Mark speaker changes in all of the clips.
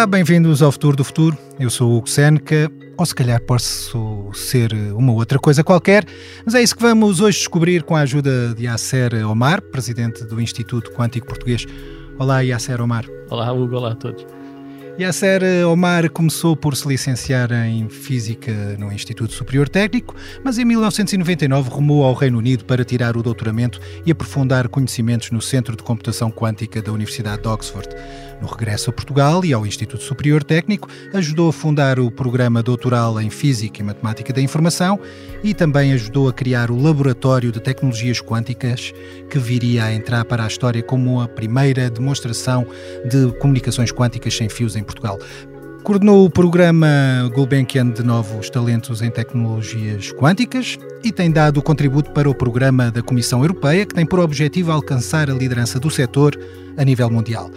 Speaker 1: Olá, bem-vindos ao Futuro do Futuro. Eu sou o Hugo Seneca, ou se calhar posso ser uma outra coisa qualquer, mas é isso que vamos hoje descobrir com a ajuda de Yasser Omar, presidente do Instituto Quântico Português. Olá, Yasser Omar.
Speaker 2: Olá, Hugo. Olá a todos.
Speaker 1: Yasser Omar começou por se licenciar em Física no Instituto Superior Técnico, mas em 1999 rumou ao Reino Unido para tirar o doutoramento e aprofundar conhecimentos no Centro de Computação Quântica da Universidade de Oxford. No regresso a Portugal e ao Instituto Superior Técnico, ajudou a fundar o programa doutoral em Física e Matemática da Informação e também ajudou a criar o Laboratório de Tecnologias Quânticas, que viria a entrar para a história como a primeira demonstração de comunicações quânticas sem fios em Portugal. Coordenou o programa Gulbenkian de Novos Talentos em Tecnologias Quânticas e tem dado contributo para o programa da Comissão Europeia, que tem por objetivo alcançar a liderança do setor a nível mundial.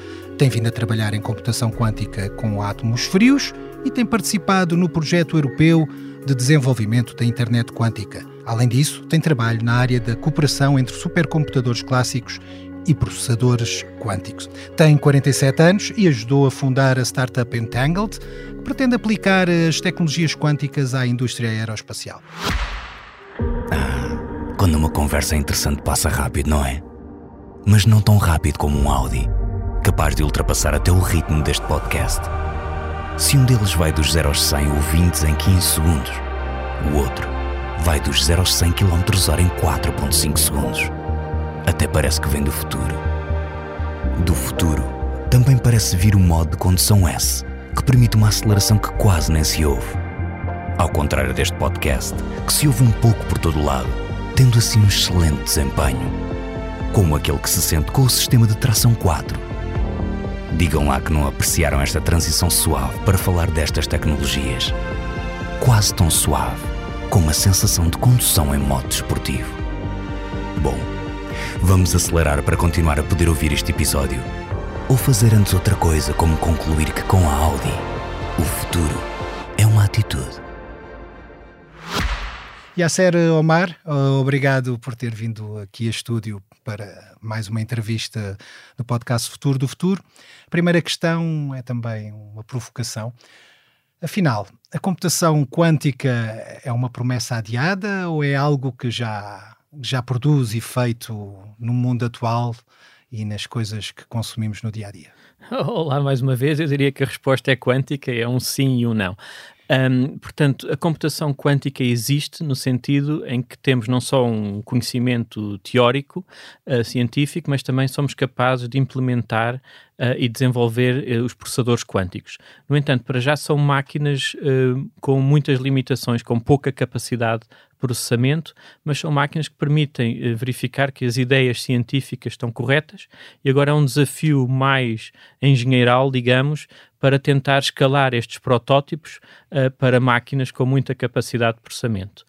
Speaker 1: Tem vindo a trabalhar em computação quântica com átomos frios e tem participado no projeto europeu de desenvolvimento da internet quântica. Além disso, tem trabalho na área da cooperação entre supercomputadores clássicos e processadores quânticos. Tem 47 anos e ajudou a fundar a startup Entangled, que pretende aplicar as tecnologias quânticas à indústria aeroespacial.
Speaker 3: Ah, quando uma conversa interessante passa rápido, não é? Mas não tão rápido como um Audi capaz de ultrapassar até o ritmo deste podcast. Se um deles vai dos 0 aos 100 ouvintes em 15 segundos, o outro vai dos 0 aos 100 km h em 4.5 segundos. Até parece que vem do futuro. Do futuro, também parece vir o modo de condução S, que permite uma aceleração que quase nem se ouve. Ao contrário deste podcast, que se ouve um pouco por todo lado, tendo assim um excelente desempenho, como aquele que se sente com o sistema de tração 4 Digam lá que não apreciaram esta transição suave para falar destas tecnologias. Quase tão suave como a sensação de condução em moto desportivo. Bom, vamos acelerar para continuar a poder ouvir este episódio. Ou fazer antes outra coisa, como concluir que com a Audi, o futuro é uma atitude.
Speaker 1: Yasser Omar, obrigado por ter vindo aqui a estúdio para mais uma entrevista do podcast Futuro do Futuro. Primeira questão é também uma provocação. Afinal, a computação quântica é uma promessa adiada ou é algo que já, já produz efeito no mundo atual e nas coisas que consumimos no dia a dia?
Speaker 2: Olá, mais uma vez. Eu diria que a resposta é quântica, é um sim e um não. Um, portanto, a computação quântica existe no sentido em que temos não só um conhecimento teórico, uh, científico, mas também somos capazes de implementar uh, e desenvolver uh, os processadores quânticos. No entanto, para já são máquinas com muitas limitações, com pouca capacidade processamento, mas são máquinas que permitem uh, verificar que as ideias científicas estão corretas e agora é um desafio mais engenheiral, digamos, para tentar escalar estes protótipos uh, para máquinas com muita capacidade de processamento.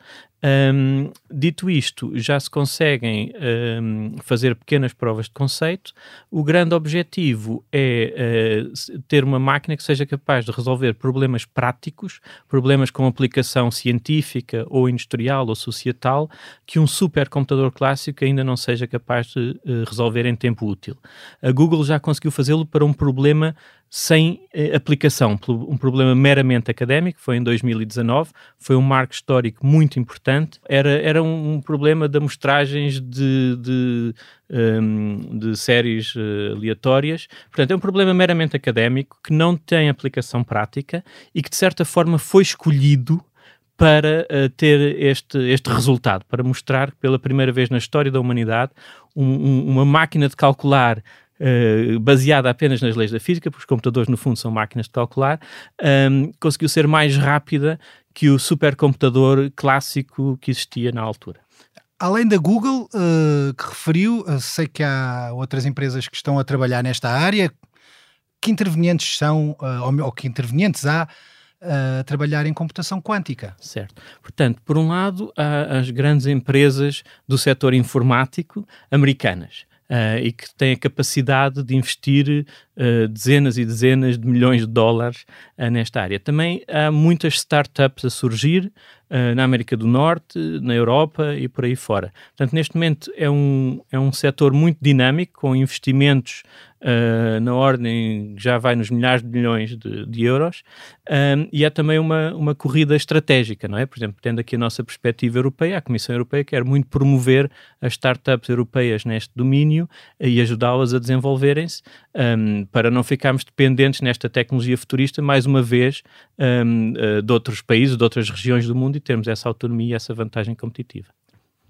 Speaker 2: Um, dito isto, já se conseguem um, fazer pequenas provas de conceito. O grande objetivo é uh, ter uma máquina que seja capaz de resolver problemas práticos, problemas com aplicação científica ou industrial ou societal, que um supercomputador clássico ainda não seja capaz de uh, resolver em tempo útil. A Google já conseguiu fazê-lo para um problema sem eh, aplicação, um problema meramente académico, foi em 2019, foi um marco histórico muito importante, era, era um, problema de amostragens de, de, um, de séries uh, aleatórias, portanto é um problema meramente académico que não tem aplicação prática e que de certa forma foi escolhido para uh, ter este, este resultado, para mostrar pela primeira vez na história da humanidade um, um, uma máquina de calcular Uh, baseada apenas nas leis da física, porque os computadores, no fundo, são máquinas de calcular, um, conseguiu ser mais rápida que o supercomputador clássico que existia na altura.
Speaker 1: Além da Google, uh, que referiu, uh, sei que há outras empresas que estão a trabalhar nesta área. Que intervenientes são, ou, ou que intervenientes há a trabalhar em computação quântica.
Speaker 2: Certo. Portanto, por um lado, há as grandes empresas do setor informático americanas. Uh, e que têm a capacidade de investir uh, dezenas e dezenas de milhões de dólares uh, nesta área. Também há muitas startups a surgir na América do Norte, na Europa e por aí fora. Portanto, neste momento é um, é um setor muito dinâmico, com investimentos uh, na ordem, já vai nos milhares de milhões de, de euros, um, e é também uma, uma corrida estratégica, não é? Por exemplo, tendo aqui a nossa perspectiva europeia, a Comissão Europeia quer muito promover as startups europeias neste domínio e ajudá-las a desenvolverem-se. Um, para não ficarmos dependentes nesta tecnologia futurista, mais uma vez, um, uh, de outros países, de outras regiões do mundo e termos essa autonomia e essa vantagem competitiva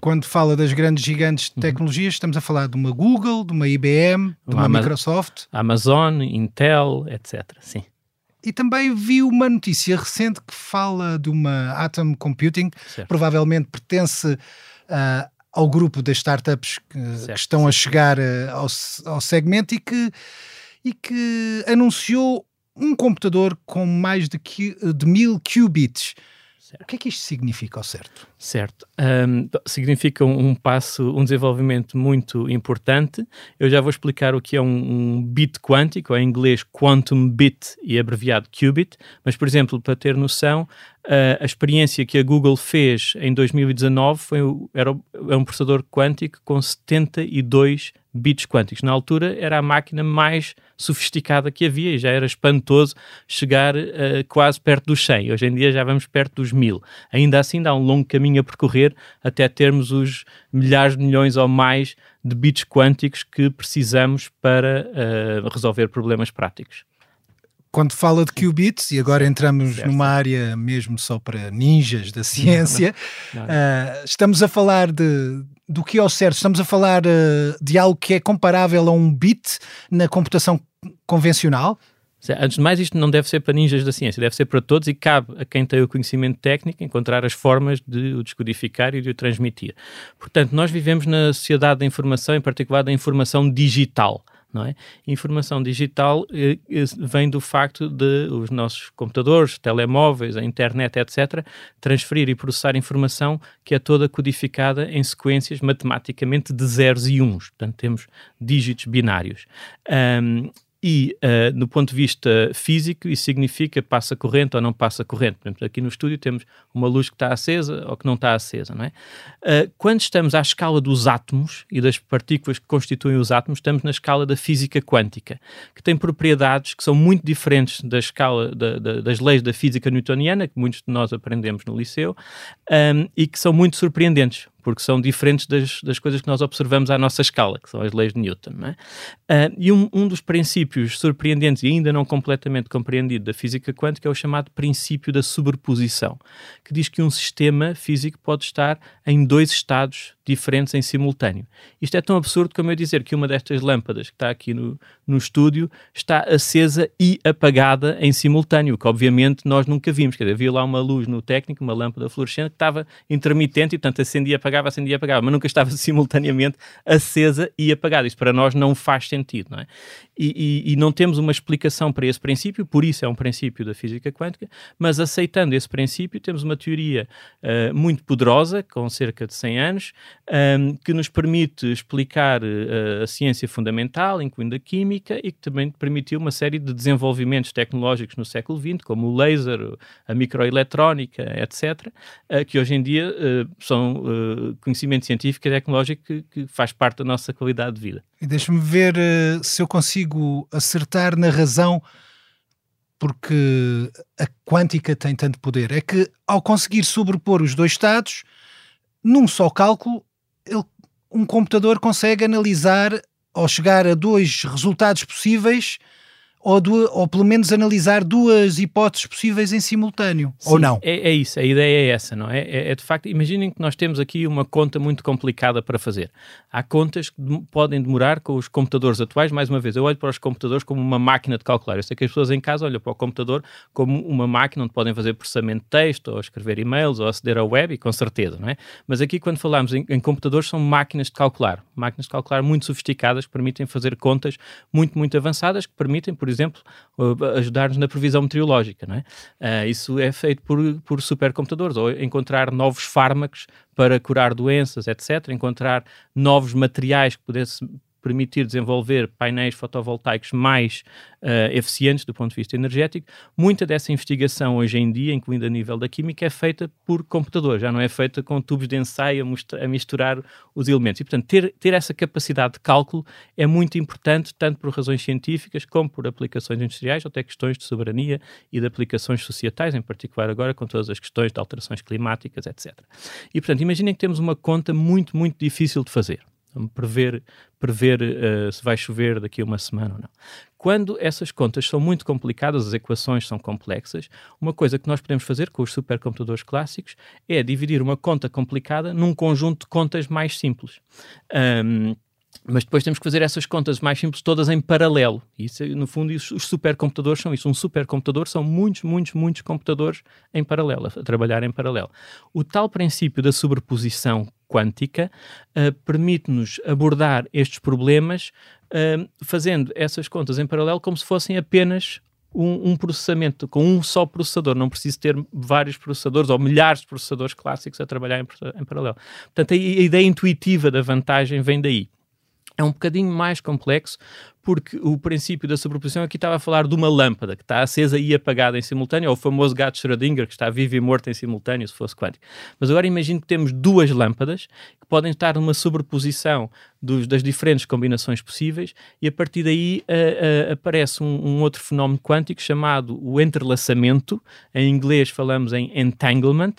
Speaker 1: quando fala das grandes gigantes de uhum. tecnologias, estamos a falar de uma Google, de uma IBM, de uma, uma Microsoft.
Speaker 2: Amazon, Intel, etc. Sim.
Speaker 1: E também vi uma notícia recente que fala de uma Atom Computing, certo. provavelmente pertence uh, ao grupo das startups que, certo, que estão a chegar uh, ao, ao segmento e que, e que anunciou um computador com mais de, de mil qubits. Certo. O que é que isto significa ao certo?
Speaker 2: Certo. Um, significa um, um, passo, um desenvolvimento muito importante. Eu já vou explicar o que é um, um, bit quântico, em inglês quantum bit e abreviado qubit, mas, por exemplo, para ter noção, Uh, a experiência que a Google fez em 2019 foi, era, é um processador quântico com 72 bits quânticos. Na altura era a máquina mais sofisticada que havia e já era espantoso chegar uh, quase perto dos 100. Hoje em dia já vamos perto dos 1000. Ainda assim dá um longo caminho a percorrer até termos os milhares de milhões ou mais de bits quânticos que precisamos para uh, resolver problemas práticos
Speaker 1: quando fala de qubits, e agora entramos certo. numa área mesmo só para ninjas da ciência, não, não. Uh, estamos a falar de, do que é o certo, estamos a falar uh, de algo que é comparável a um bit na computação convencional?
Speaker 2: Antes de mais, isto não deve ser para ninjas da ciência, deve ser para todos e cabe a quem tem o conhecimento técnico encontrar as formas de o descodificar e de o transmitir. Portanto, nós vivemos na sociedade da informação, em particular da informação digital não é? Informação digital eh, eh, vem do facto de os nossos computadores, telemóveis, a internet, etc., transferir e processar informação que é toda codificada em sequências matematicamente de zeros e uns. Portanto, temos dígitos binários. Um, e, uh, no ponto de vista físico, isso significa passa corrente ou não passa corrente. Por exemplo, aqui no estúdio temos uma luz que está acesa ou que não está acesa. Não é? Uh, quando estamos à escala dos átomos e das partículas que constituem os átomos, estamos na escala da física quântica, que tem propriedades que são muito diferentes da escala da, da, das leis da física newtoniana, que muitos de nós aprendemos no liceu, um, e que são muito surpreendentes porque são diferentes das, das coisas que nós observamos à nossa escala, que são as leis de Newton. É? Uh, e um, um dos princípios surpreendentes e ainda não completamente compreendido da física quântica é o chamado princípio da sobreposição, que diz que um sistema físico pode estar em dois estados diferentes em simultâneo. Isto é tão absurdo como eu dizer que uma destas lâmpadas que está aqui no, no estúdio está acesa e apagada em simultâneo, que obviamente nós nunca vimos. Quer dizer, havia lá uma luz no técnico, uma lâmpada fluorescente que estava intermitente e, portanto, acendia apagava, acendia apagava, mas nunca estava simultaneamente acesa e apagada. Isto para nós não faz sentido, não é? E, e, e não temos uma explicação para esse princípio, por isso é um princípio da física quântica, mas aceitando esse princípio, temos uma teoria uh, muito poderosa, com cerca de 100 anos, um, que nos permite explicar uh, a ciência fundamental, incluindo a química, e que também permitiu uma série de desenvolvimentos tecnológicos no século XX, como o laser, a microeletrónica, etc., uh, que hoje em dia uh, são conhecimento científico e tecnológico que, que, faz parte da nossa qualidade de vida.
Speaker 1: E deixa-me ver se eu consigo acertar na razão porque a quântica tem tanto poder. É que ao conseguir sobrepor os dois estados, num só cálculo, ele, um computador consegue analisar ou chegar a dois resultados possíveis ou, do, ou pelo menos analisar duas hipóteses possíveis em simultâneo,
Speaker 2: Sim,
Speaker 1: ou não?
Speaker 2: É, é, isso, a ideia é essa, não é? é? é? de facto, imaginem que nós temos aqui uma conta muito complicada para fazer. Há contas que podem demorar com os computadores atuais, mais uma vez, eu olho para os computadores como uma máquina de calcular. Eu sei que as pessoas em casa olham para o computador como uma máquina onde podem fazer processamento de texto, ou escrever e-mails, ou aceder ao web, e com certeza, não é? Mas aqui, quando falamos em, em computadores, são máquinas de calcular. Máquinas de calcular muito sofisticadas que permitem fazer contas muito, muito avançadas, que permitem, por exemplo, ajudar-nos na previsão meteorológica. Não é? Uh, isso é feito por, por supercomputadores, ou encontrar novos fármacos para curar doenças, etc., encontrar novos materiais que pudesse, permitir desenvolver painéis fotovoltaicos mais uh, eficientes do ponto de vista energético. Muita dessa investigação hoje em dia, incluindo a nível da química, é feita por computador, já não é feita com tubos de ensaio a, misturar os elementos. E, portanto, ter, ter essa capacidade de cálculo é muito importante, tanto por razões científicas como por aplicações industriais, até questões de soberania e de aplicações societais, em particular agora com todas as questões de alterações climáticas, etc. E, portanto, imaginem que temos uma conta muito, muito difícil de fazer prever, prever uh, se vai chover daqui a uma semana ou não. Quando essas contas são muito complicadas, as equações são complexas, uma coisa que nós podemos fazer com os supercomputadores clássicos é dividir uma conta complicada num conjunto de contas mais simples. Um, mas depois temos que fazer essas contas mais simples todas em paralelo. Isso, no fundo, isso, os supercomputadores são isso. Um supercomputador são muitos, muitos, muitos computadores em paralelo, a trabalhar em paralelo. O tal princípio da sobreposição quântica uh, permite-nos abordar estes problemas uh, fazendo essas contas em paralelo como se fossem apenas um, um, processamento com um só processador, não preciso ter vários processadores ou milhares de processadores clássicos a trabalhar em, em paralelo. Portanto, a, a, ideia intuitiva da vantagem vem daí. É um bocadinho mais complexo, porque o princípio da sobreposição aqui estava a falar de uma lâmpada que está acesa e apagada em simultâneo, ou o famoso gato Schrödinger, que está vivo e morto em simultâneo, se fosse quântico. Mas agora imagine que temos duas lâmpadas que podem estar numa sobreposição dos, das diferentes combinações possíveis, e a partir daí uh, uh, aparece um, um, outro fenómeno quântico chamado o entrelaçamento. Em inglês falamos em entanglement,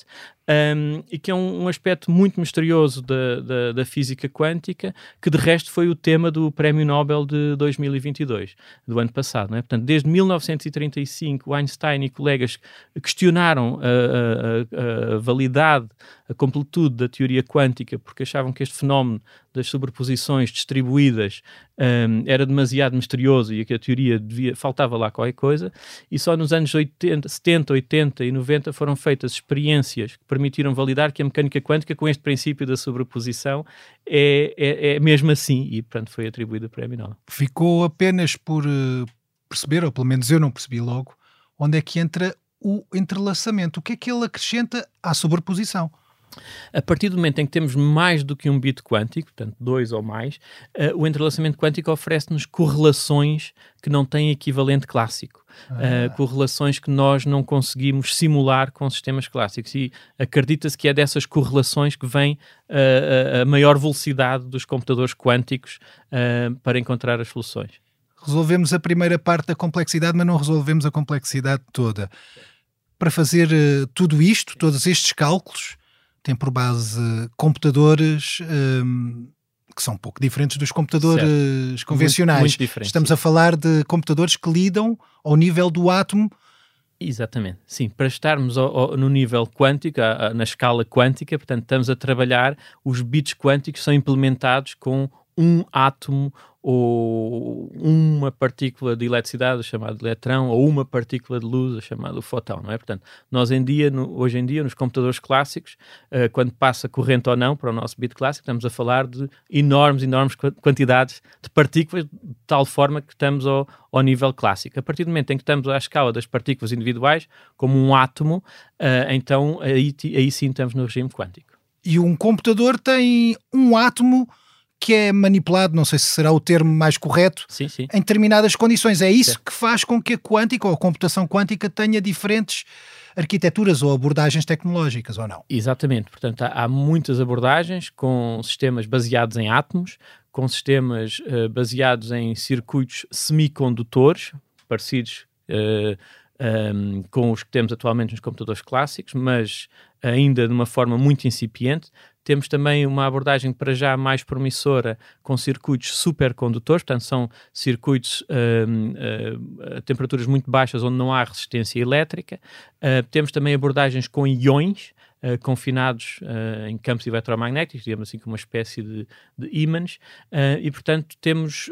Speaker 2: um, e que é um, um aspecto muito misterioso da, da, da, física quântica, que de resto foi o tema do Prémio Nobel de 2022, do ano passado. Não é? Portanto, desde 1935, Einstein e colegas questionaram a, a, a validade, a completude da teoria quântica, porque achavam que este fenómeno das sobreposições distribuídas um, era demasiado misterioso e que a teoria devia, faltava lá qualquer coisa, e só nos anos 80, 70, 80 e 90 foram feitas experiências que permitiram validar que a mecânica quântica, com este princípio da sobreposição, é, é, é mesmo assim, e portanto foi atribuído o prémio Nobel.
Speaker 1: Ficou apenas por uh, perceber, ou pelo menos eu não percebi logo, onde é que entra o entrelaçamento. O que é que ele acrescenta à sobreposição?
Speaker 2: A partir do momento em que temos mais do que um bit quântico, portanto, dois ou mais, uh, o entrelaçamento quântico oferece-nos correlações que não têm equivalente clássico. Ah. Uh, correlações que nós não conseguimos simular com sistemas clássicos. E acredita-se que é dessas correlações que vem uh, a maior velocidade dos computadores quânticos para encontrar as soluções.
Speaker 1: Resolvemos a primeira parte da complexidade, mas não resolvemos a complexidade toda. Para fazer tudo isto, todos estes cálculos, tem por base computadores um, que são um pouco diferentes dos computadores certo. convencionais.
Speaker 2: Muito, muito
Speaker 1: Estamos a falar de computadores que lidam ao nível do átomo.
Speaker 2: Exatamente, sim. Para estarmos ao, ao, no nível quântico, a, a, na escala quântica, portanto, estamos a trabalhar, os bits quânticos são implementados com um átomo ou uma partícula de eletricidade, chamado eletrão, ou uma partícula de luz, chamado fotão, não é? Portanto, nós em dia, no, hoje em dia, nos computadores clássicos, uh, quando passa corrente ou não para o nosso bit clássico, estamos a falar de enormes, enormes quantidades de partículas, de tal forma que estamos ao, ao nível clássico. A partir do momento em que estamos à escala das partículas individuais, como um átomo, uh, então aí, aí sim estamos no regime quântico.
Speaker 1: E um computador tem um átomo que é manipulado, não sei se será o termo mais correto,
Speaker 2: sim, sim.
Speaker 1: em determinadas condições. É isso que faz com que a quântica ou a computação quântica tenha diferentes arquiteturas ou abordagens tecnológicas, ou não?
Speaker 2: Exatamente. Portanto, há, há muitas abordagens com sistemas baseados em átomos, com sistemas uh, baseados em circuitos semicondutores, parecidos uh, eh, um, ehm, com os que temos atualmente nos computadores clássicos, mas ainda de uma forma muito incipiente. Temos também uma abordagem para já mais promissora com circuitos supercondutores, portanto, são circuitos uh, uh, a temperaturas muito baixas onde não há resistência elétrica. Uh, temos também abordagens com iões. Uh, confinados uh, em campos eletromagnéticos, digamos assim, como uma espécie de, de ímãs, uh, e portanto temos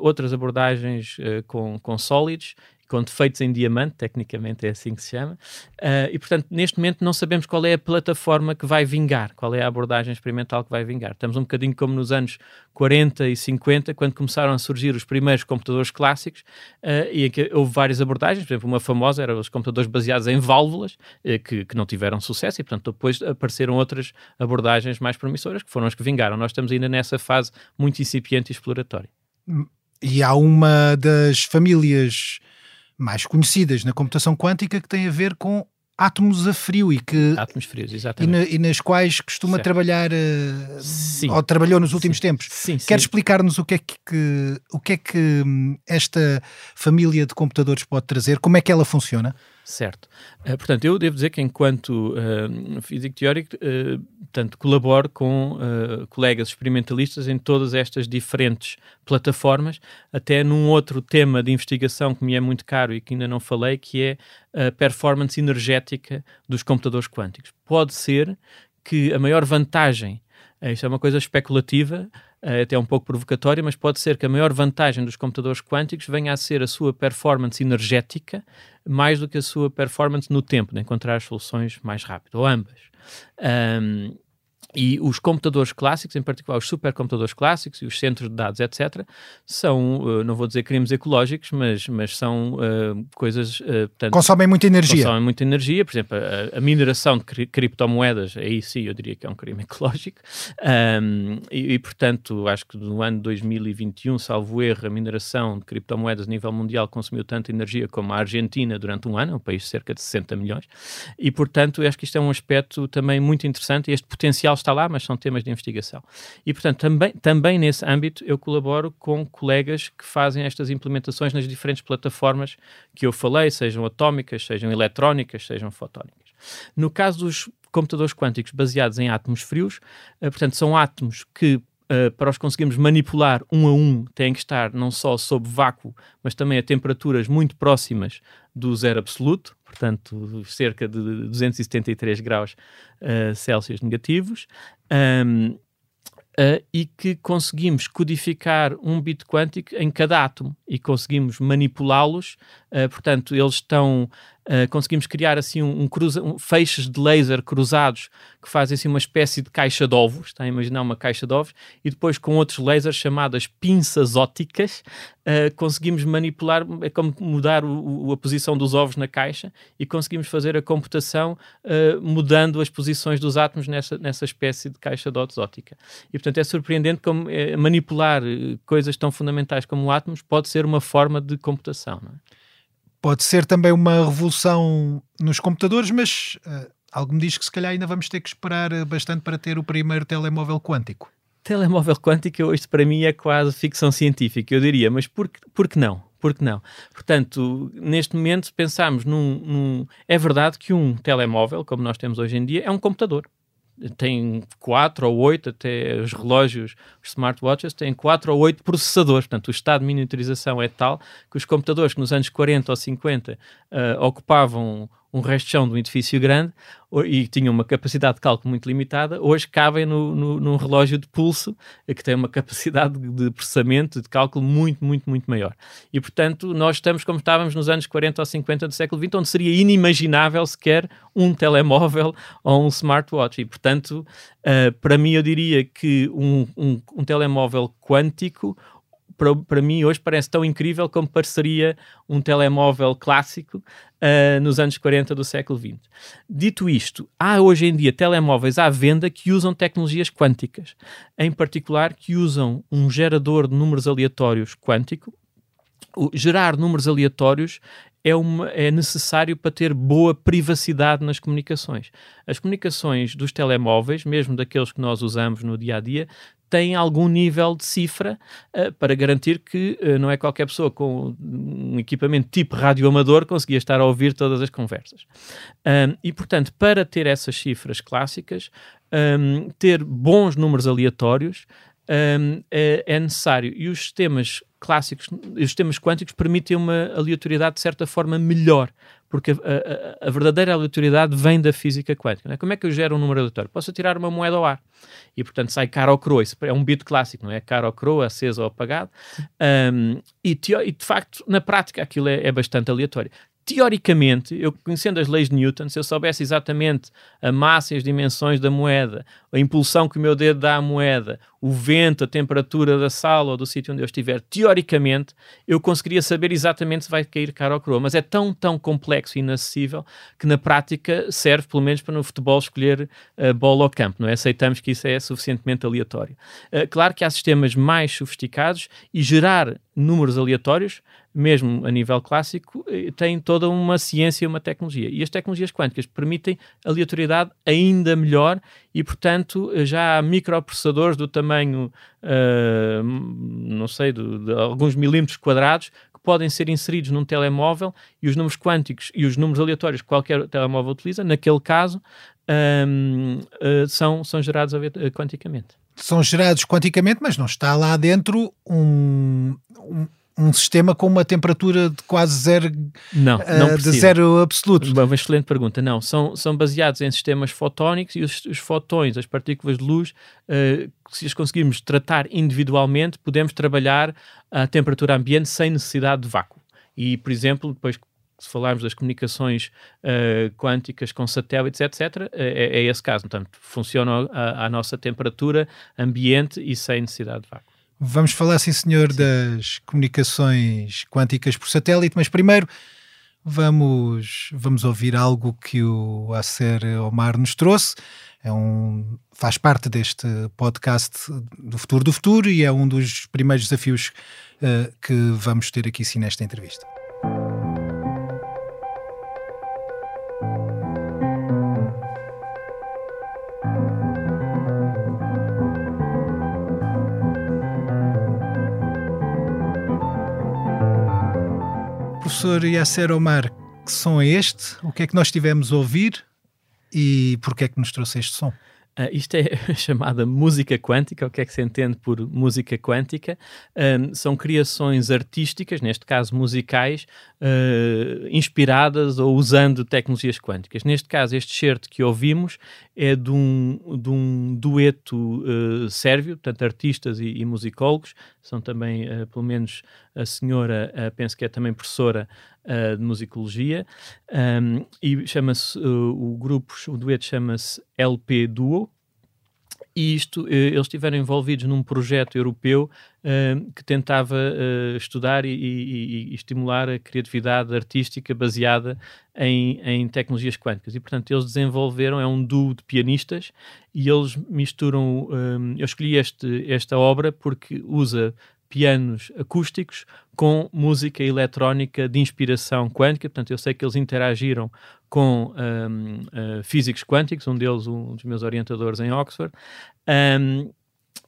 Speaker 2: outras abordagens com, com sólidos com defeitos em diamante, tecnicamente é assim que se chama, uh, e portanto neste momento não sabemos qual é a plataforma que vai vingar, qual é a abordagem experimental que vai vingar. Estamos um bocadinho como nos anos 40 e 50, quando começaram a surgir os primeiros computadores clássicos, uh, e que houve várias abordagens, por exemplo, uma famosa era os computadores baseados em válvulas, uh, que, que não tiveram sucesso, e portanto depois apareceram outras abordagens mais promissoras, que foram as que vingaram. Nós estamos ainda nessa fase muito incipiente e exploratória.
Speaker 1: E há uma das famílias mais conhecidas na computação quântica que tem a ver com átomos a frio e que
Speaker 2: átomos frios, exatamente.
Speaker 1: E, na, e nas quais costuma certo. trabalhar uh, ou trabalhou nos últimos
Speaker 2: sim.
Speaker 1: tempos.
Speaker 2: Sim,
Speaker 1: Quer explicar-nos o que é que, que, o que é que hum, esta família de computadores pode trazer? Como é que ela funciona?
Speaker 2: Certo. Uh, portanto, eu devo dizer que enquanto uh, físico teórico, uh, colaboro com colegas experimentalistas em todas estas diferentes plataformas, até num outro tema de investigação que me é muito caro e que ainda não falei, que é a performance energética dos computadores quânticos. Pode ser que a maior vantagem, isto é uma coisa especulativa, até um pouco provocatória, mas pode ser que a maior vantagem dos computadores quânticos venha a ser a sua performance energética mais do que a sua performance no tempo, de encontrar as soluções mais rápido, ou ambas. Um, e os computadores clássicos, em particular os supercomputadores clássicos e os centros de dados, etc., são, uh, não vou dizer crimes ecológicos, mas, mas são uh, coisas. Uh,
Speaker 1: portanto, consomem muita energia.
Speaker 2: Consomem muita energia. Por exemplo, a, a mineração de cri criptomoedas, aí sim eu diria que é um crime ecológico. Um, e, e, portanto, acho que no ano 2021, salvo erro, a mineração de criptomoedas a nível mundial consumiu tanta energia como a Argentina durante um ano, um país de cerca de 60 milhões. E, portanto, acho que isto é um aspecto também muito interessante e este potencial está lá, mas são temas de investigação. E, portanto, também, também nesse âmbito eu colaboro com colegas que fazem estas implementações nas diferentes plataformas que eu falei, sejam atómicas, sejam eletrónicas, sejam fotónicas. No caso dos computadores quânticos baseados em átomos frios, uh, portanto, são átomos que Uh, para os conseguirmos manipular um a um, têm que estar não só sob vácuo, mas também a temperaturas muito próximas do zero absoluto, portanto, cerca de 273 graus uh, Celsius negativos. Um, Uh, e que conseguimos codificar um bit quântico em cada átomo e conseguimos manipulá-los. Uh, portanto, eles estão Uh, conseguimos criar assim um, um, cruza, um, feixes de laser cruzados que fazem assim uma espécie de caixa de ovos, está a imaginar uma caixa de ovos, e depois com outros lasers chamadas pinças ópticas uh, conseguimos manipular, é como mudar o, o, a posição dos ovos na caixa e conseguimos fazer a computação uh, mudando as posições dos átomos nessa, nessa espécie de caixa de odds óptica. E portanto é surpreendente como manipular coisas tão fundamentais como átomos pode ser uma forma de computação. Não é?
Speaker 1: Pode ser também uma revolução nos computadores, mas uh, algo me diz que se calhar ainda vamos ter que esperar eh, bastante para ter o primeiro telemóvel quântico.
Speaker 2: Telemóvel quântico, hoje para mim é quase ficção científica, eu diria, mas por, por que não? Por que não? Portanto, neste momento pensamos num, num. É verdade que um telemóvel, como nós temos hoje em dia, é um computador tem quatro ou oito, até os relógios, os smartwatches, têm quatro ou oito processadores. Portanto, o estado de miniaturização é tal que os computadores que nos anos 40 ou 50 uh, ocupavam um resto de chão de um edifício grande e tinham uma capacidade de cálculo muito limitada, hoje cabem no, no, num relógio de pulso eh, que tem uma capacidade de processamento, de cálculo muito, muito, muito maior. E, portanto, nós estamos como estávamos nos anos 40 ou 50 do século XX, onde seria inimaginável sequer um telemóvel ou um smartwatch. E, portanto, uh, para mim, eu diria que um, um, um telemóvel quântico para, para mim hoje parece tão incrível como pareceria um telemóvel clássico uh, nos anos 40 do século XX. Dito isto, há hoje em dia telemóveis à venda que usam tecnologias quânticas, em particular que usam um gerador de números aleatórios quântico. O, gerar números aleatórios é, uma, é necessário para ter boa privacidade nas comunicações. As comunicações dos telemóveis, mesmo daqueles que nós usamos no dia a dia, têm algum nível de cifra uh, para garantir que uh, não é qualquer pessoa com um equipamento tipo radioamador conseguia estar a ouvir todas as conversas. Um, e, portanto, para ter essas cifras clássicas, um, ter bons números aleatórios um, é, é, necessário. E os sistemas clássicos, os sistemas quânticos permitem uma aleatoriedade de certa forma melhor. Porque a, a, a verdadeira aleatoriedade vem da física quântica. É? Como é que eu gero um número aleatório? Posso tirar uma moeda ao ar e, portanto, sai cara ou croa. Isso é um bito clássico, não é? Cara ou croa, aceso ou apagado. Um, e, e, de facto, na prática, aquilo é, é bastante aleatório teoricamente, eu conhecendo as leis de Newton, se eu soubesse exatamente a massa e as dimensões da moeda, a impulsão que o meu dedo dá à moeda, o vento, a temperatura da sala ou do sítio onde eu estiver, teoricamente, eu conseguiria saber exatamente se vai cair cara ou coroa. Mas é tão, tão complexo e inacessível que na prática serve, pelo menos, para no futebol escolher a bola ao campo. Não é? Aceitamos que isso é suficientemente aleatório. Uh, claro que há sistemas mais sofisticados e gerar números aleatórios mesmo a nível clássico, eh, tem toda uma ciência e uma tecnologia. E as tecnologias quânticas permitem aleatoriedade ainda melhor e, portanto, já há microprocessadores do tamanho, uh, não sei, de, de, alguns milímetros quadrados que podem ser inseridos num telemóvel e os números quânticos e os números aleatórios que qualquer telemóvel utiliza, naquele caso, um, uh, eh, são, são gerados quanticamente.
Speaker 1: São gerados quanticamente, mas não está lá dentro um, um um sistema com uma temperatura de quase zero,
Speaker 2: não, não
Speaker 1: uh, de zero absoluto?
Speaker 2: Uma excelente pergunta. Não, são, são baseados em sistemas fotónicos e os, os fotões, as partículas de luz, uh, se as conseguirmos tratar individualmente, podemos trabalhar a temperatura ambiente sem necessidade de vácuo. E, por exemplo, depois se falarmos das comunicações uh, quânticas com satélites, etc., é, é, esse caso. Portanto, funciona à nossa temperatura ambiente e sem necessidade de vácuo.
Speaker 1: Vamos falar, sim senhor, das comunicações quânticas por satélite, mas primeiro vamos, vamos ouvir algo que o Acer Omar nos trouxe. É um, faz parte deste podcast do Futuro do Futuro e é um dos primeiros desafios uh, que vamos ter aqui sim nesta entrevista. Professor Yasser Omar, que som é este? O que é que nós tivemos a ouvir e porquê é que nos trouxe este som?
Speaker 2: Uh, isto é chamada música quântica. O que é que se entende por música quântica? Um, são criações artísticas, neste caso musicais, uh, inspiradas ou usando tecnologias quânticas. Neste caso, este certo que ouvimos é de um, de um dueto uh, sérvio, portanto, artistas e, e musicólogos. São também, pelo menos, a senhora, penso que é também professora uh, de musicologia, um, e chama-se, uh, o grupo, o dueto chama-se LP Duo, e isto, eh, eles estiveram envolvidos num projeto europeu uh, que tentava uh, estudar e, e, e, estimular a criatividade artística baseada em, em, tecnologias quânticas. E, portanto, eles desenvolveram, é um duo de pianistas, e eles misturam. Um, eu escolhi este, esta obra porque usa pianos acústicos com música eletrónica de inspiração quântica. Portanto, eu sei que eles interagiram com um, uh, físicos quânticos, um deles, um dos meus orientadores em Oxford. Um,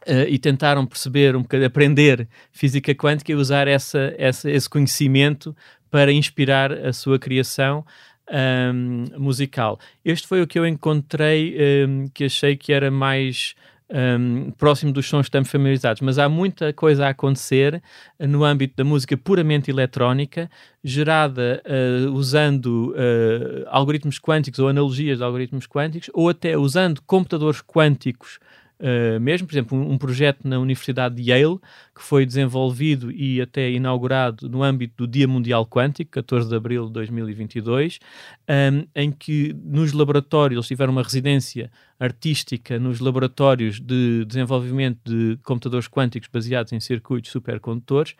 Speaker 2: Uh, e tentaram perceber um bocadinho, aprender física quântica e usar essa, essa, esse conhecimento para inspirar a sua criação um, musical. Este foi o que eu encontrei um, que achei que era mais um, próximo dos sons que estamos familiarizados, mas há muita coisa a acontecer no âmbito da música puramente eletrónica, gerada uh, usando uh, algoritmos quânticos ou analogias de algoritmos quânticos, ou até usando computadores quânticos Uh, mesmo, por exemplo, um, um, projeto na Universidade de Yale que foi desenvolvido e até inaugurado no âmbito do Dia Mundial Quântico, 14 de abril de 2022, um, em que nos laboratórios tiveram uma residência artística nos laboratórios de desenvolvimento de computadores quânticos baseados em circuitos supercondutores,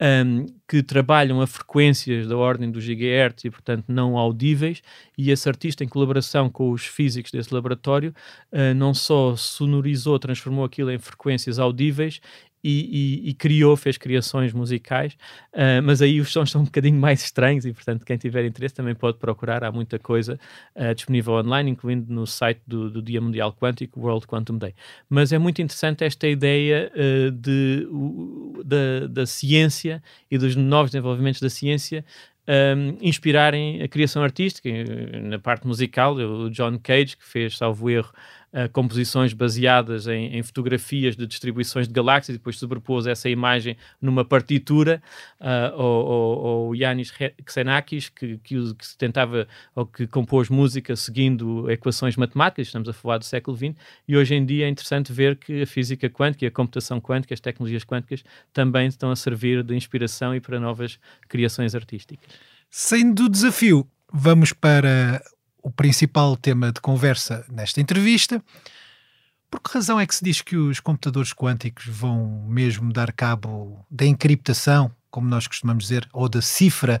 Speaker 2: um, que trabalham a frequências da ordem dos gigahertz e, portanto, não audíveis, e esse artista, em colaboração com os físicos desse laboratório, uh, não só sonorizou, transformou aquilo em frequências audíveis e, e, e, criou, fez criações musicais, uh, mas aí os sons são um bocadinho mais estranhos e, portanto, quem tiver interesse também pode procurar. Há muita coisa uh, disponível online, incluindo no site do, do, Dia Mundial Quântico, World Quantum Day. Mas é muito interessante esta ideia uh, de, da, da ciência e dos novos desenvolvimentos da ciência um, inspirarem a criação artística. Na parte musical, o John Cage, que fez, salvo erro, uh, composições baseadas em, em, fotografias de distribuições de galáxias e depois sobrepôs essa imagem numa partitura, uh, ou, ou, Yanis Xenakis, que, que, que, tentava, ou que compôs música seguindo equações matemáticas, estamos a falar do século XX, e hoje em dia é interessante ver que a física quântica, a computação quântica, as tecnologias quânticas também estão a servir de inspiração e para novas criações artísticas.
Speaker 1: Saindo do desafio, vamos para o principal tema de conversa nesta entrevista. Por que razão é que se diz que os computadores quânticos vão mesmo dar cabo da encriptação, como nós costumamos dizer, ou da cifra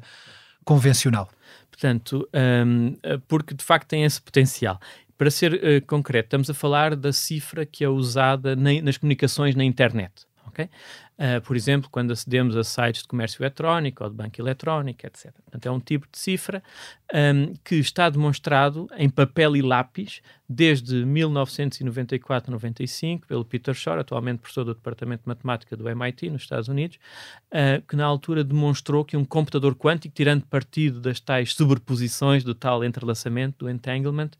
Speaker 1: convencional?
Speaker 2: Portanto, um, porque de facto tem esse potencial. Para ser uh, concreto, estamos a falar da cifra que é usada na, nas comunicações na internet. Okay? Uh, por exemplo, quando acedemos a sites de comércio eletrónico ou de banco eletrónico, etc. Portanto, é um tipo de cifra um, que está demonstrado em papel e lápis desde 1994-95 pelo Peter Shor, atualmente professor do Departamento de Matemática do MIT, nos Estados Unidos, uh, que na altura demonstrou que um computador quântico, tirando partido das tais sobreposições, do tal entrelaçamento, do entanglement,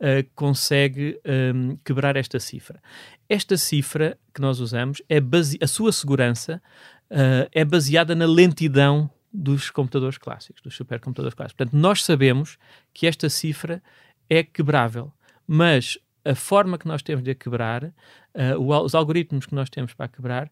Speaker 2: uh, consegue um, quebrar esta cifra. Esta cifra que nós usamos, é a sua segurança uh, é baseada na lentidão dos computadores clássicos, dos supercomputadores clássicos. Portanto, nós sabemos que esta cifra é quebrável, mas a forma que nós temos de a quebrar, uh, os algoritmos que nós temos para a quebrar,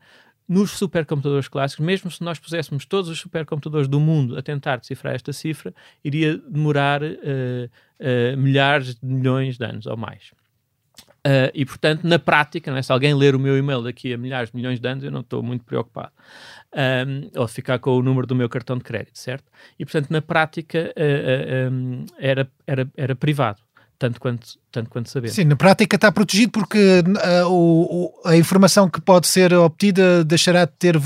Speaker 2: nos supercomputadores clássicos, mesmo se nós puséssemos todos os supercomputadores do mundo a tentar decifrar esta cifra, iria demorar uh, uh, milhares de milhões de anos ou mais. Uh, e, portanto, na prática, é? se alguém ler o meu e-mail daqui a milhares de milhões de anos, eu não estou muito preocupado. Um, ou ficar com o número do meu cartão de crédito, certo? E, portanto, na prática, um, era, era, era privado. Tanto quanto, tanto quanto sabemos.
Speaker 1: Sim, na prática está protegido porque o, o, a informação que pode ser obtida deixará de ter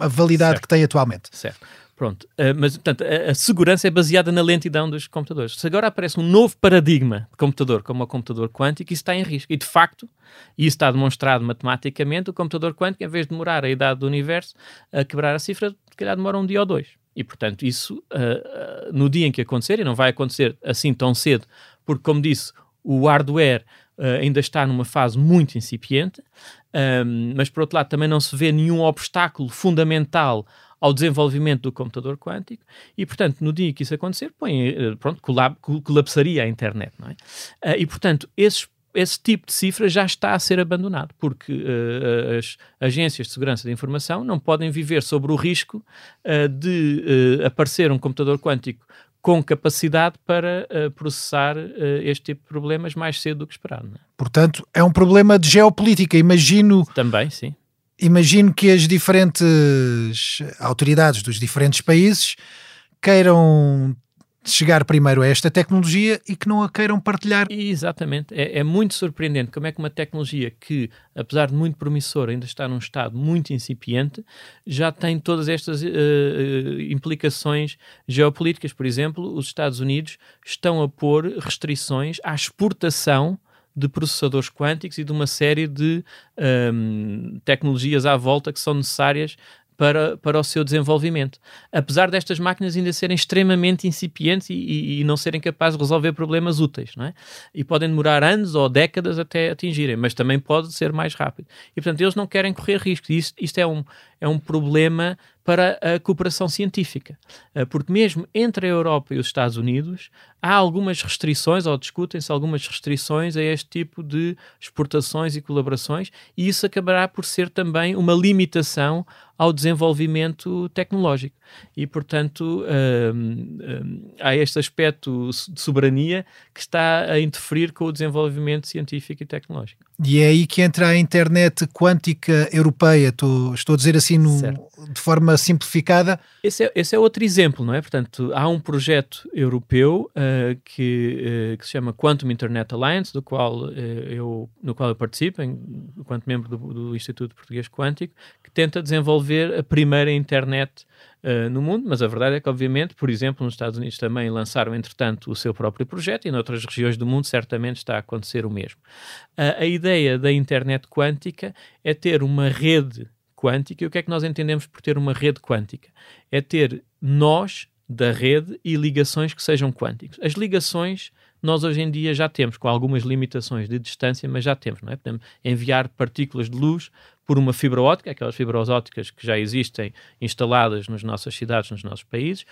Speaker 1: a validade certo. que tem atualmente.
Speaker 2: Certo. Pronto, uh, mas portanto, a, a, segurança é baseada na lentidão dos computadores. Se agora aparece um novo paradigma de computador, como o computador quântico, isso está em risco. E de facto, e isso está demonstrado matematicamente, o computador quântico, em vez de demorar a idade do universo a quebrar a cifra, se calhar demora um dia ou dois. E portanto, isso uh, uh, no dia em que acontecer, e não vai acontecer assim tão cedo, porque, como disse, o hardware ainda está numa fase muito incipiente, um, mas por outro lado, também não se vê nenhum obstáculo fundamental ao desenvolvimento do computador quântico e, portanto, no dia que isso acontecer, põe, eh, pronto, colapsaria a internet, não é? Eh, e, portanto, esses esse tipo de cifra já está a ser abandonado, porque uh, as agências de segurança de informação não podem viver sobre o risco uh, de uh, aparecer um computador quântico com capacidade para processar este tipo de problemas mais cedo do que esperado. É?
Speaker 1: Portanto, é um problema de geopolítica. Imagino.
Speaker 2: Também, sim
Speaker 1: imagino que as diferentes autoridades dos diferentes países queiram chegar primeiro a esta tecnologia e que não a queiram partilhar.
Speaker 2: Exatamente. É, é, muito surpreendente como é que uma tecnologia que, apesar de muito promissora, ainda está num estado muito incipiente, já tem todas estas uh, implicações geopolíticas. Por exemplo, os Estados Unidos estão a pôr restrições à exportação de processadores quânticos e de uma série de um, tecnologias à volta que são necessárias para, para o seu desenvolvimento. Apesar destas máquinas ainda serem extremamente incipientes e, e, e, não serem capazes de resolver problemas úteis, não é? E podem demorar anos ou décadas até atingirem, mas também pode ser mais rápido. E, portanto, eles não querem correr riscos. Isto, isto é, um, é um problema para a cooperação científica. Eh, porque mesmo entre a Europa e os Estados Unidos há algumas restrições, ou discutem-se algumas restrições a este tipo de exportações e colaborações, e isso acabará por ser também uma limitação ao desenvolvimento tecnológico. E, portanto, hum, hum, há este aspecto de soberania que está a interferir com o desenvolvimento científico e tecnológico.
Speaker 1: E é aí que entra a internet quântica europeia, estou, estou a dizer assim no, de forma simplificada.
Speaker 2: Esse é, esse é outro exemplo, não é? Portanto, há um projeto europeu uh, que, uh, que se chama Quantum Internet Alliance, do qual, uh, eu, no qual eu participo, enquanto membro do, do Instituto Português Quântico, que tenta desenvolver a primeira internet no mundo, mas a verdade é que, obviamente, por exemplo, nos Estados Unidos também lançaram, entretanto, o seu próprio projeto e noutras regiões do mundo certamente está a acontecer o mesmo. A ideia da internet quântica é ter uma rede quântica. E o que é que nós entendemos por ter uma rede quântica? É ter nós da rede e ligações que sejam quânticos. As ligações nós hoje em dia já temos, com algumas limitações de distância, mas já temos, não é? Podemos enviar partículas de luz por uma fibra óptica, aquelas fibras ópticas que já existem instaladas nas nossas cidades, nos nossos países,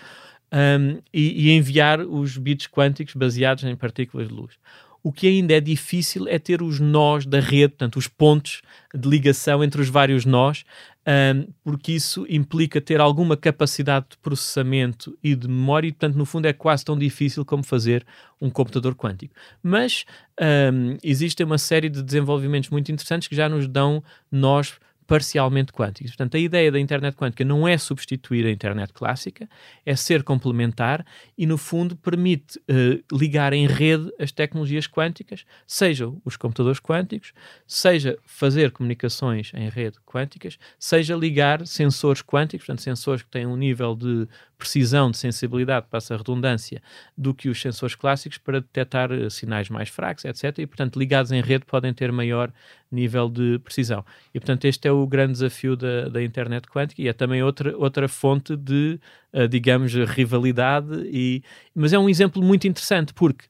Speaker 2: um, e, e enviar os bits quânticos baseados em partículas de luz. O que ainda é difícil é ter os nós da rede, portanto, os pontos de ligação entre os vários nós, um, porque isso implica ter alguma capacidade de processamento e de memória, e, portanto, no fundo, é quase tão difícil como fazer um computador quântico. Mas um, existem uma série de desenvolvimentos muito interessantes que já nos dão nós parcialmente quânticos. Portanto, a ideia da internet quântica não é substituir a internet clássica, é ser complementar e, no fundo, permite uh, ligar em rede as tecnologias quânticas, seja os computadores quânticos, seja fazer comunicações em rede quânticas, seja ligar sensores quânticos, portanto, sensores que têm um nível de precisão, de sensibilidade, passa a redundância, do que os sensores clássicos para detectar uh, sinais mais fracos, etc. E, portanto, ligados em rede podem ter maior nível de precisão. E, portanto, este é o grande desafio da, da internet quântica e é também outra, outra fonte de, uh, digamos, rivalidade. E, mas é um exemplo muito interessante porque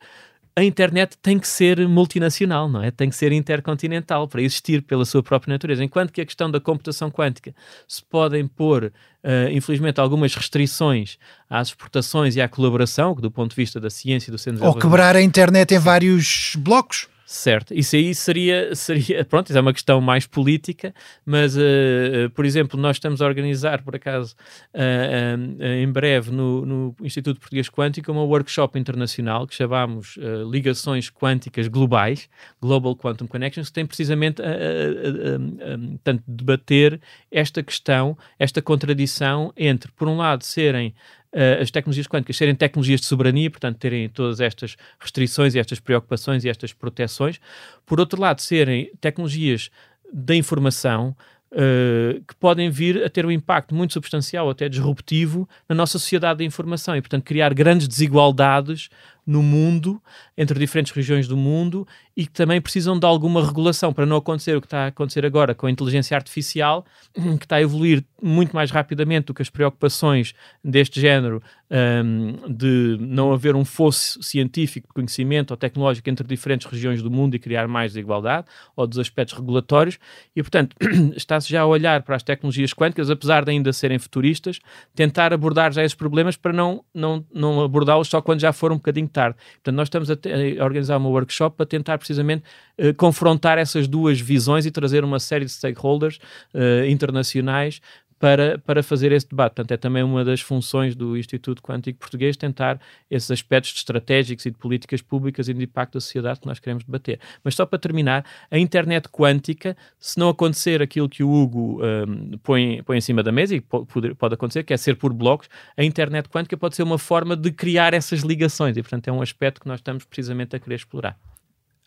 Speaker 2: a internet tem que ser multinacional, não é? Tem que ser intercontinental para existir pela sua própria natureza. Enquanto que a questão da computação quântica se podem pôr, uh, infelizmente, algumas restrições às exportações e à colaboração, que do ponto de vista da ciência e do centro
Speaker 1: Ou quebrar a internet em vários blocos.
Speaker 2: Certo, isso aí seria, seria, pronto, isso é uma questão mais política, mas, uh, por exemplo, nós estamos a organizar, por acaso, uh, uh, em breve, no, no, Instituto Português Quântico, uma workshop internacional que chamamos Ligações Quânticas Globais, Global Quantum Connections, que tem precisamente a, a, a, a debater esta questão, esta contradição entre, por um lado, serem uh, as tecnologias quânticas serem tecnologias de soberania, portanto, terem todas estas restrições e estas preocupações e estas proteções. Por outro lado, serem tecnologias da informação, Uh, que podem vir a ter um impacto muito substancial, até disruptivo, na nossa sociedade da informação e, portanto, criar grandes desigualdades no mundo, entre diferentes regiões do mundo e que também precisam de alguma regulação para não acontecer o que está a acontecer agora com a inteligência artificial, que está a evoluir muito mais rapidamente do que as preocupações deste género um, de não haver um fosso científico de conhecimento ou tecnológico entre diferentes regiões do mundo e criar mais desigualdade, ou dos aspectos regulatórios, e portanto está-se já a olhar para as tecnologias quânticas, apesar de ainda serem futuristas, tentar abordar já esses problemas para não, não, não abordá-los só quando já for um bocadinho tarde. Portanto, nós estamos a, a organizar uma workshop para tentar precisamente uh, confrontar essas duas visões e trazer uma série de stakeholders uh, internacionais para, para fazer esse debate. Portanto, é também uma das funções do Instituto Quântico Português tentar esses aspectos estratégicos e de políticas públicas e de impacto da sociedade que nós queremos debater. Mas só para terminar, a internet quântica, se não acontecer aquilo que o Hugo um, põe, põe em cima da mesa, e pode, pode acontecer, que é ser por blocos, a internet quântica pode ser uma forma de criar essas ligações e, portanto, é um aspecto que nós estamos precisamente a querer explorar.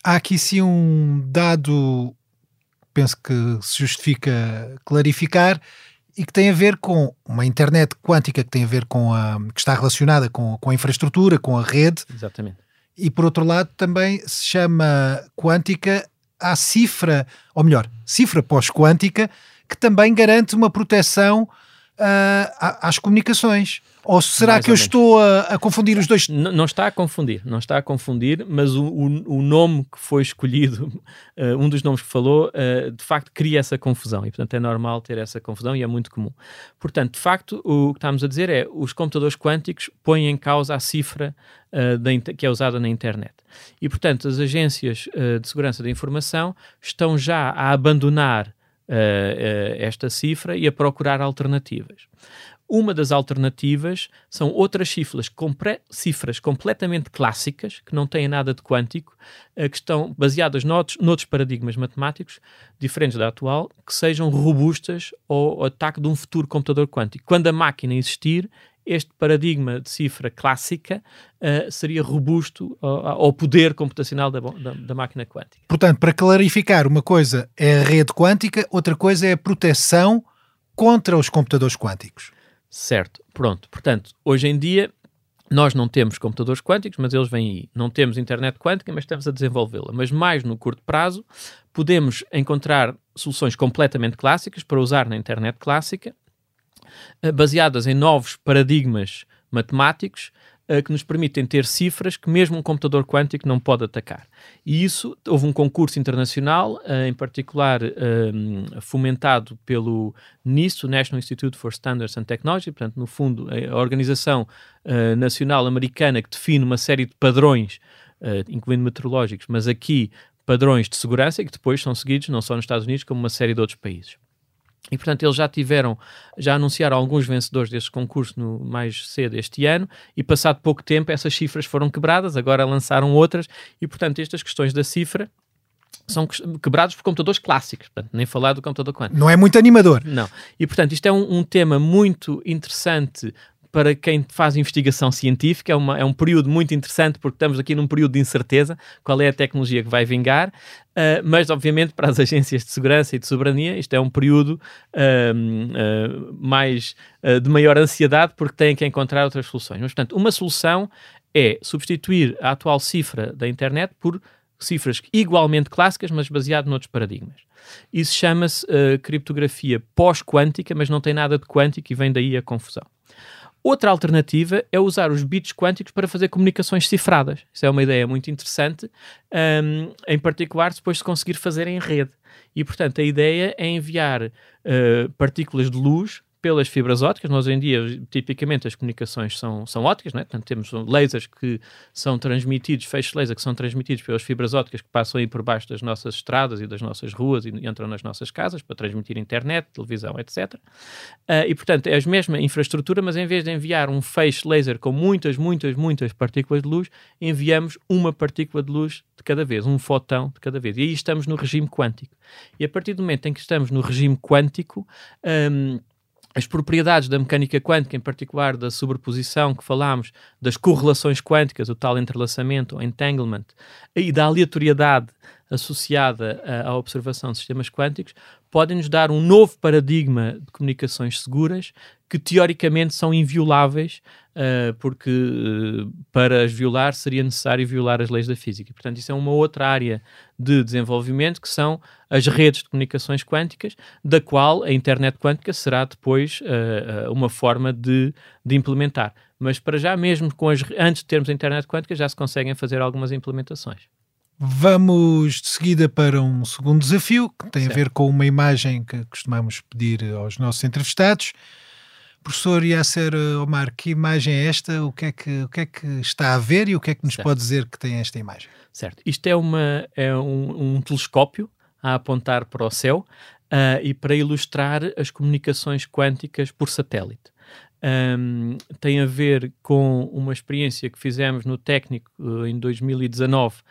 Speaker 1: Há aqui sim um dado, penso que se justifica clarificar, e que tem a ver com uma internet quântica que tem a ver com a que está relacionada com, com a infraestrutura, com a rede.
Speaker 2: Exatamente.
Speaker 1: E por outro lado também se chama quântica a cifra, ou melhor, cifra pós-quântica, que também garante uma proteção uh, às comunicações. Ou será Mais que eu estou a, a, confundir os dois?
Speaker 2: Não, não, está a confundir, não está a confundir, mas o, o, o nome que foi escolhido, uh, um dos nomes que falou, uh, de facto cria essa confusão e, portanto, é normal ter essa confusão e é muito comum. Portanto, de facto, o que estamos a dizer é os computadores quânticos põem em causa a cifra uh, da, que é usada na internet. E, portanto, as agências de segurança da informação estão já a abandonar esta cifra e a procurar alternativas. Uma das alternativas são outras cifras, compre cifras completamente clássicas, que não têm nada de quântico, uh, que estão baseadas noutros, noutros paradigmas matemáticos, diferentes da atual, que sejam robustas ao, ao ataque de um futuro computador quântico. Quando a máquina existir, este paradigma de cifra clássica uh, seria robusto ao, ao, poder computacional da, da, da, máquina quântica.
Speaker 1: Portanto, para clarificar, uma coisa é a rede quântica, outra coisa é a proteção contra os computadores quânticos.
Speaker 2: Certo, pronto. Portanto, hoje em dia nós não temos computadores quânticos, mas eles vêm aí. Não temos internet quântica, mas estamos a desenvolvê-la. Mas mais no curto prazo, podemos encontrar soluções completamente clássicas para usar na internet clássica, eh, baseadas em novos paradigmas matemáticos uh, que nos permitem ter cifras que mesmo um computador quântico não pode atacar. E isso, houve um concurso internacional, uh, em particular fomentado pelo NIST, o National Institute for Standards and Technology, portanto, no fundo, a organização nacional americana que define uma série de padrões, incluindo meteorológicos, mas aqui padrões de segurança e que depois são seguidos não só nos Estados Unidos, como uma série de outros países. E, portanto, eles já tiveram, já anunciaram alguns vencedores deste concurso no, mais cedo este ano e, passado pouco tempo, essas cifras foram quebradas, agora lançaram outras e, portanto, estas questões da cifra são quebrados por computadores clássicos, portanto, nem falar do computador quântico.
Speaker 1: Não é muito animador.
Speaker 2: Não. E, portanto, isto é um, um tema muito interessante para quem faz investigação científica. É, uma, é um período muito interessante porque estamos aqui num período de incerteza qual é a tecnologia que vai vingar, uh, mas obviamente para as agências de segurança e de soberania isto é um período uh, uh, mais de maior ansiedade porque têm que encontrar outras soluções. Mas, portanto, uma solução é substituir a atual cifra da internet por cifras igualmente clássicas, mas baseado noutros paradigmas. Isso chama-se criptografia pós-quântica, mas não tem nada de quântico e vem daí a confusão. Outra alternativa é usar os bits quânticos para fazer comunicações cifradas. Isso é uma ideia muito interessante, um, em particular depois de conseguir fazer em rede. E, portanto, a ideia é enviar uh, partículas de luz pelas fibras ópticas. Nós, hoje em dia, tipicamente, as comunicações são, são ópticas, é? portanto, temos lasers que são transmitidos, feixes laser que são transmitidos pelas fibras ópticas que passam aí por baixo das nossas estradas e das nossas ruas e entram nas nossas casas para transmitir internet, televisão, etc. Uh, ah, e, portanto, é a mesma infraestrutura, mas em vez de enviar um feixe laser com muitas, muitas, muitas partículas de luz, enviamos uma partícula de luz de cada vez, um fotão de cada vez. E aí estamos no regime quântico. E a partir do momento em que estamos no regime quântico, um, as propriedades da mecânica quântica, em particular da sobreposição que falámos, das correlações quânticas, o tal entrelaçamento, o entanglement, e da aleatoriedade associada à observação de sistemas quânticos, podem nos dar um novo paradigma de comunicações seguras que teoricamente são invioláveis, uh, porque uh, para as violar seria necessário violar as leis da física. Portanto, isso é uma outra área de desenvolvimento que são as redes de comunicações quânticas, da qual a internet quântica será depois uh, uma forma de, de implementar. Mas para já, mesmo com as, antes de termos a internet quântica, já se conseguem fazer algumas implementações.
Speaker 1: Vamos de seguida para um segundo desafio que tem certo. a ver com uma imagem que costumamos pedir aos nossos entrevistados. Professor Yasser Omar, que imagem é esta? O que é que, o que, é que está a ver e o que é que nos certo. pode dizer que tem esta imagem?
Speaker 2: Certo. Isto é, uma, é um, um telescópio a apontar para o céu uh, e para ilustrar as comunicações quânticas por satélite. Um, tem a ver com uma experiência que fizemos no técnico uh, em 2019, uh,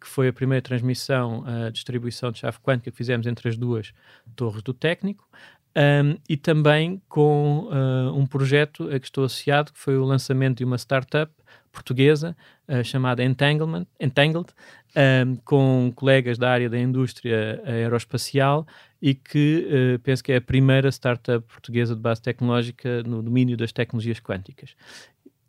Speaker 2: que foi a primeira transmissão, a uh, distribuição de chave quântica que fizemos entre as duas torres do técnico um, e também com um projeto a que estou associado, que foi o lançamento de uma startup portuguesa uh, chamada Entanglement, Entangled, um, com colegas da área da indústria aeroespacial e que uh, penso que é a primeira startup portuguesa de base tecnológica no domínio das tecnologias quânticas.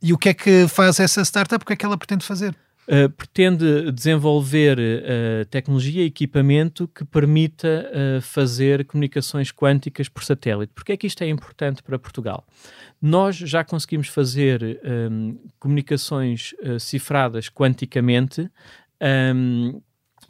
Speaker 1: E o que é que faz essa startup? O que é que ela pretende fazer?
Speaker 2: Uh, pretende desenvolver uh, tecnologia e equipamento que permita uh, fazer comunicações quânticas por satélite. Porque é que isto é importante para Portugal? Nós já conseguimos fazer um, comunicações cifradas quanticamente um,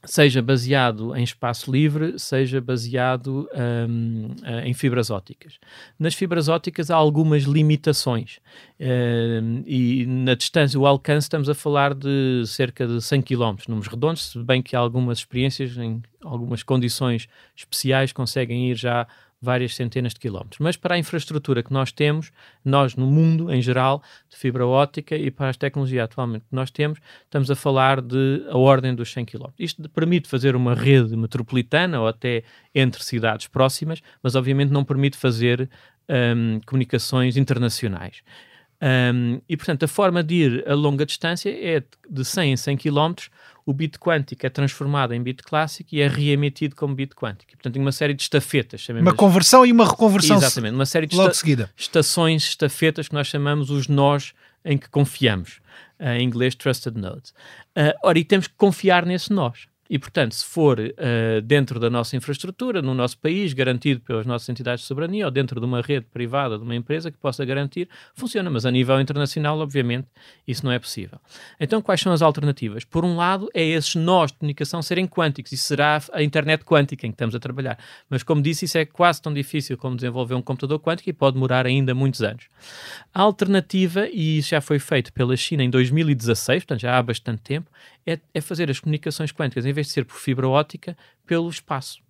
Speaker 2: seja baseado em espaço livre, seja baseado um, em fibras ópticas. Nas fibras ópticas há algumas limitações um, e na distância, o alcance, estamos a falar de cerca de 100 km, números redondos, se bem que algumas experiências em algumas condições especiais conseguem ir já várias centenas de quilómetros. Mas para a infraestrutura que nós temos, nós no mundo em geral, de fibra óptica e para as tecnologias atualmente que nós temos, estamos a falar de a ordem dos 100 km. Isto permite fazer uma rede metropolitana ou até entre cidades próximas, mas obviamente não permite fazer um, comunicações internacionais. Um, e, portanto, a forma de ir a longa distância é de 100 em 100 km, o bit quântico é transformado em bit clássico e é reemitido como bit quântico. Portanto, tem uma série de estafetas.
Speaker 1: Uma conversão e uma reconversão
Speaker 2: Exatamente, uma série de esta estações, estafetas que nós chamamos os nós em que confiamos. Uh, em inglês, trusted nodes. Uh, ora, e temos que confiar nesse nós. E, portanto, se for uh, dentro da nossa infraestrutura, no nosso país, garantido pelas nossas entidades de soberania, ou dentro de uma rede privada de uma empresa que possa garantir, funciona. Mas a nível internacional, obviamente, isso não é possível. Então, quais são as alternativas? Por um lado, é esses nós de comunicação serem quânticos, e será a internet quântica em que estamos a trabalhar. Mas, como disse, isso é quase tão difícil como desenvolver um computador quântico e pode demorar ainda muitos anos. A alternativa, e isso já foi feito pela China em 2016, portanto já há bastante tempo, é, é fazer as comunicações quânticas, em vez de ser por fibra óptica, pelo espaço,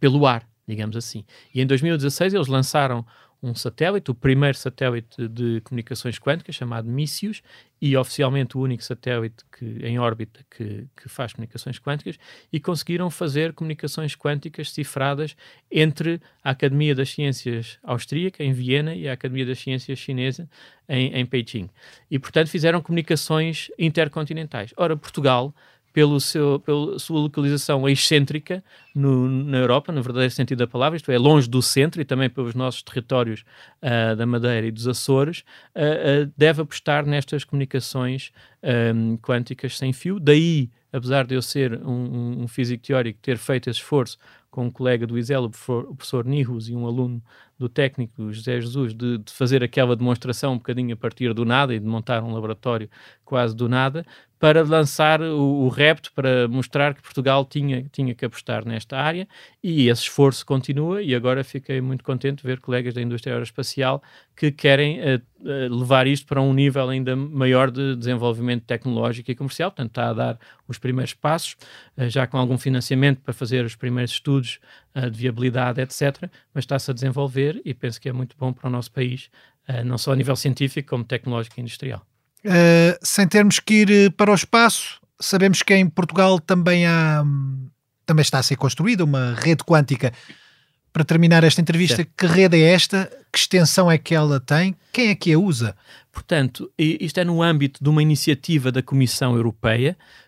Speaker 2: pelo ar, digamos assim. E em 2016 eles lançaram um satélite, o primeiro satélite de comunicações quânticas, chamado Missius, e oficialmente o único satélite que, em órbita que, que, faz comunicações quânticas, e conseguiram fazer comunicações quânticas cifradas entre a Academia das Ciências Austríaca, em Viena, e a Academia das Ciências Chinesa, em, em Pequim. E, portanto, fizeram comunicações intercontinentais. Ora, Portugal pelo seu, pela sua localização excêntrica no, na Europa, no verdadeiro sentido da palavra, isto é, longe do centro e também pelos nossos territórios uh, da Madeira e dos Açores, uh, uh, deve apostar nestas comunicações um, quânticas sem fio. Daí, apesar de eu ser um, um físico teórico, ter feito esse esforço com um colega do ISEL, o professor, Nihus, e um aluno do técnico José Jesus, de, de, fazer aquela demonstração um bocadinho a partir do nada e de montar um laboratório quase do nada, para lançar o, o repto, para mostrar que Portugal tinha, tinha que apostar nesta área e esse esforço continua e agora fiquei muito contente de ver colegas da indústria aeroespacial que querem uh, uh, levar isto para um nível ainda maior de desenvolvimento tecnológico e comercial, portanto está a dar os primeiros passos, uh, já com algum financiamento para fazer os primeiros estudos de viabilidade, etc., mas está-se a desenvolver e penso que é muito bom para o nosso país, não só a nível científico como tecnológico e industrial.
Speaker 1: Uh, sem termos que ir para o espaço, sabemos que em Portugal também há também está a ser construída uma rede quântica. Para terminar esta entrevista, certo. que rede é esta? Que extensão é que ela tem? Quem é que a usa?
Speaker 2: Portanto, isto é no âmbito de uma iniciativa da Comissão Europeia uh,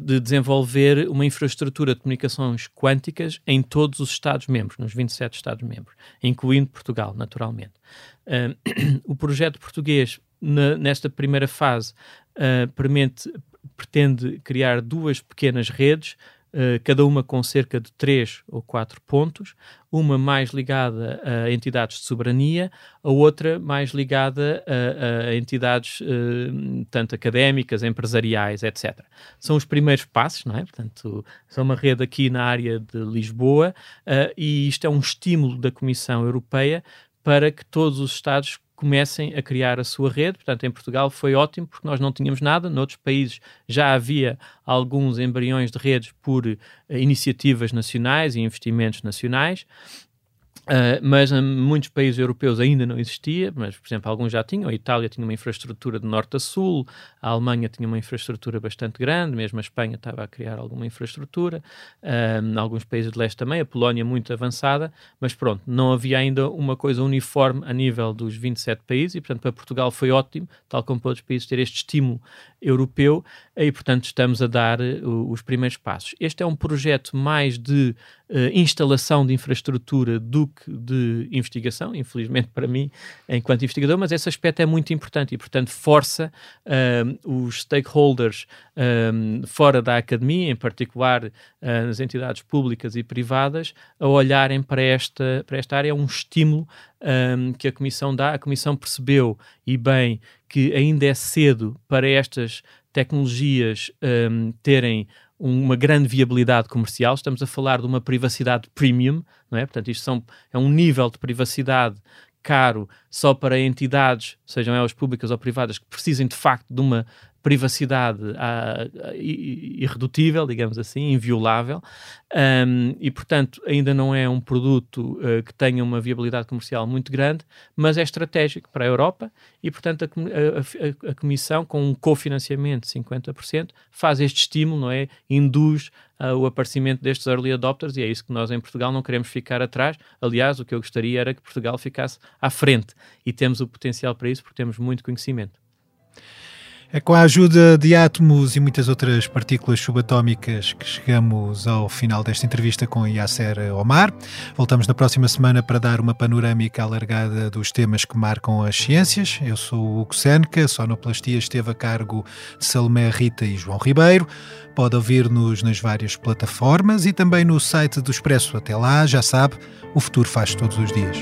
Speaker 2: de desenvolver uma infraestrutura de comunicações quânticas em todos os Estados-membros, nos 27 Estados-membros, incluindo Portugal, naturalmente. O projeto português nesta primeira fase, uh, permite, pretende criar duas pequenas redes, uh, cada uma com cerca de três ou quatro pontos, uma mais ligada a entidades de soberania, a outra mais ligada a, a entidades uh, tanto académicas, empresariais, etc. São os primeiros passos, não é? Portanto, são uma rede aqui na área de Lisboa e isto é um estímulo da Comissão Europeia para que todos os Estados comecem a criar a sua rede. Portanto, em Portugal foi ótimo porque nós não tínhamos nada, noutros países já havia alguns embriões de redes por uh, iniciativas nacionais e investimentos nacionais. Uh, mas em muitos países europeus ainda não existia, mas, por exemplo, alguns já tinham. A Itália tinha uma infraestrutura de norte a sul, a Alemanha tinha uma infraestrutura bastante grande, mesmo a Espanha estava a criar alguma infraestrutura, uh, alguns países de leste também, a Polónia muito avançada, mas pronto, não havia ainda uma coisa uniforme a nível dos 27 países e, portanto, para Portugal foi ótimo, tal como para outros países, ter este estímulo europeu e, portanto, estamos a dar uh, os primeiros passos. Este é um projeto mais de uh, instalação de infraestrutura do que de investigação, infelizmente para mim, enquanto investigador, mas esse aspecto é muito importante e, portanto, força uh, os stakeholders fora da academia, em particular uh, as entidades públicas e privadas, a olharem para esta, para esta área. É um estímulo um, que a Comissão dá. A Comissão percebeu, e bem, que ainda é cedo para estas tecnologias um, terem uma grande viabilidade comercial. Estamos a falar de uma privacidade premium, não é? Portanto, isto são, é um nível de privacidade caro só para entidades, sejam elas públicas ou privadas, que precisem de facto de uma privacidade uh, irredutível, digamos assim, inviolável, um, e portanto ainda não é um produto uh, que tenha uma viabilidade comercial muito grande, mas é estratégico para a Europa e portanto a, a, a Comissão, com um cofinanciamento de 50%, faz este estímulo, não é? Induz o aparecimento destes early adopters e é isso que nós em Portugal não queremos ficar atrás. Aliás, o que eu gostaria era que Portugal ficasse à frente e temos o potencial para isso porque temos muito conhecimento.
Speaker 1: É com a ajuda de átomos e muitas outras partículas subatómicas que chegamos ao final desta entrevista com Yasser Omar. Voltamos na próxima semana para dar uma panorâmica alargada dos temas que marcam as ciências. Eu sou o Hugo Seneca, sonoplastia esteve a cargo de Salomé Rita e João Ribeiro. Pode ouvir-nos nas várias plataformas e também no site do Expresso. Até lá, já sabe, o futuro faz todos os dias.